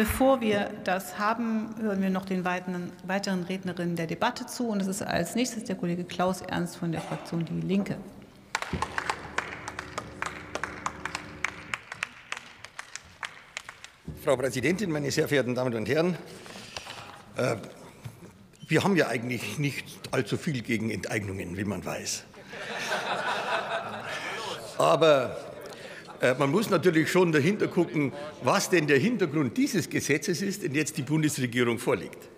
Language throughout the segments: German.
Bevor wir das haben, hören wir noch den weiteren, Rednerinnen der Debatte zu. Und das ist als nächstes der Kollege Klaus Ernst von der Fraktion Die Linke. Frau Präsidentin, meine sehr verehrten Damen und Herren! Äh, wir haben ja eigentlich nicht allzu viel gegen Enteignungen, wie man weiß. Aber man muss natürlich schon dahinter gucken, was denn der Hintergrund dieses Gesetzes ist, den jetzt die Bundesregierung vorlegt.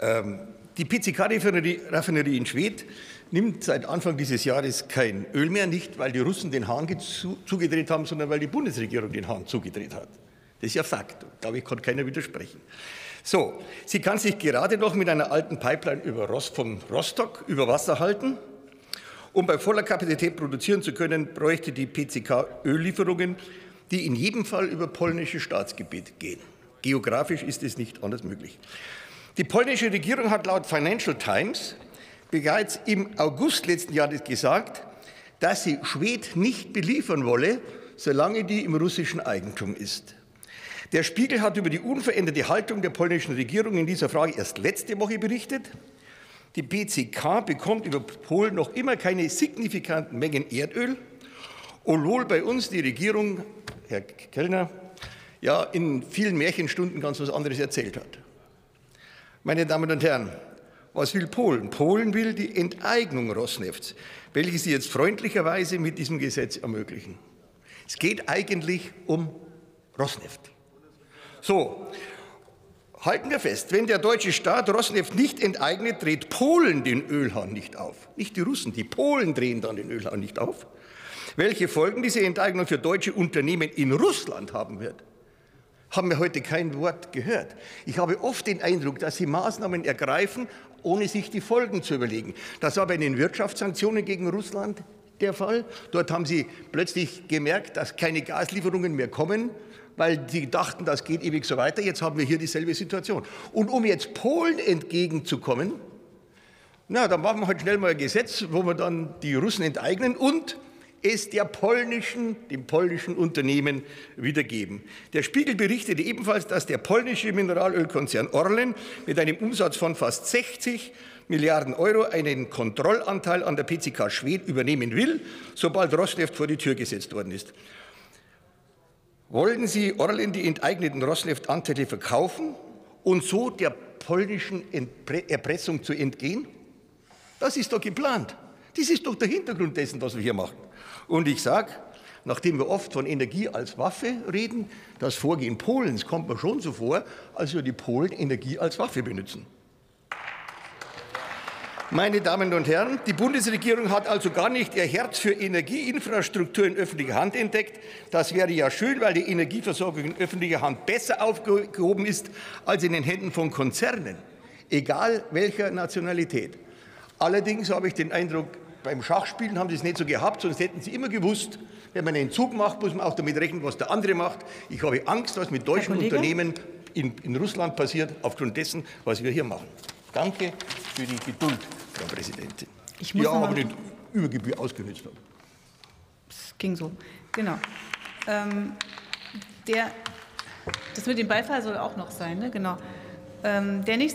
Ähm, die PCK-Raffinerie in Schwedt nimmt seit Anfang dieses Jahres kein Öl mehr, nicht weil die Russen den Hahn zugedreht haben, sondern weil die Bundesregierung den Hahn zugedreht hat. Das ist ja Fakt. Glaube ich, kann keiner widersprechen. So, sie kann sich gerade noch mit einer alten Pipeline über Rost, von Rostock über Wasser halten. Um bei voller Kapazität produzieren zu können, bräuchte die PCK Öllieferungen, die in jedem Fall über polnisches Staatsgebiet gehen. Geografisch ist es nicht anders möglich. Die polnische Regierung hat laut Financial Times bereits im August letzten Jahres gesagt, dass sie Schwed nicht beliefern wolle, solange die im russischen Eigentum ist. Der Spiegel hat über die unveränderte Haltung der polnischen Regierung in dieser Frage erst letzte Woche berichtet. Die BCK bekommt über Polen noch immer keine signifikanten Mengen Erdöl, obwohl bei uns die Regierung, Herr Kellner, ja in vielen Märchenstunden ganz was anderes erzählt hat. Meine Damen und Herren, was will Polen? Polen will die Enteignung Rosnefts, welche sie jetzt freundlicherweise mit diesem Gesetz ermöglichen. Es geht eigentlich um Rosneft. So, halten wir fest, wenn der deutsche Staat Rosneft nicht enteignet, dreht Polen den Ölhahn nicht auf. Nicht die Russen, die Polen drehen dann den Ölhahn nicht auf. Welche Folgen diese Enteignung für deutsche Unternehmen in Russland haben wird, haben wir heute kein Wort gehört. Ich habe oft den Eindruck, dass sie Maßnahmen ergreifen, ohne sich die Folgen zu überlegen. Das war bei den Wirtschaftssanktionen gegen Russland der Fall. Dort haben sie plötzlich gemerkt, dass keine Gaslieferungen mehr kommen weil sie dachten, das geht ewig so weiter. Jetzt haben wir hier dieselbe Situation. Und um jetzt Polen entgegenzukommen, na, dann machen wir halt schnell mal ein Gesetz, wo wir dann die Russen enteignen und es der polnischen, dem polnischen Unternehmen wiedergeben. Der Spiegel berichtete ebenfalls, dass der polnische Mineralölkonzern Orlen mit einem Umsatz von fast 60 Milliarden Euro einen Kontrollanteil an der PCK Schwed übernehmen will, sobald Rosneft vor die Tür gesetzt worden ist. Wollen Sie Orlen die enteigneten Rosneft-Anteile verkaufen und so der polnischen Erpressung zu entgehen? Das ist doch geplant. Das ist doch der Hintergrund dessen, was wir hier machen. Und ich sage, nachdem wir oft von Energie als Waffe reden, das Vorgehen Polens kommt mir schon so vor, als würde die Polen Energie als Waffe benutzen. Meine Damen und Herren, die Bundesregierung hat also gar nicht ihr Herz für Energieinfrastruktur in öffentlicher Hand entdeckt. Das wäre ja schön, weil die Energieversorgung in öffentlicher Hand besser aufgehoben ist als in den Händen von Konzernen, egal welcher Nationalität. Allerdings habe ich den Eindruck, beim Schachspielen haben sie es nicht so gehabt, sonst hätten sie immer gewusst, wenn man einen Zug macht, muss man auch damit rechnen, was der andere macht. Ich habe Angst, was mit deutschen Unternehmen in, in Russland passiert, aufgrund dessen, was wir hier machen. Danke für die Geduld. Frau Präsidentin. Ich muss ja, aber den Übergebühr ausgenutzt haben. Es ging so. Genau. Ähm, der, das mit dem Beifall soll auch noch sein, ne? Genau. Ähm, der nächste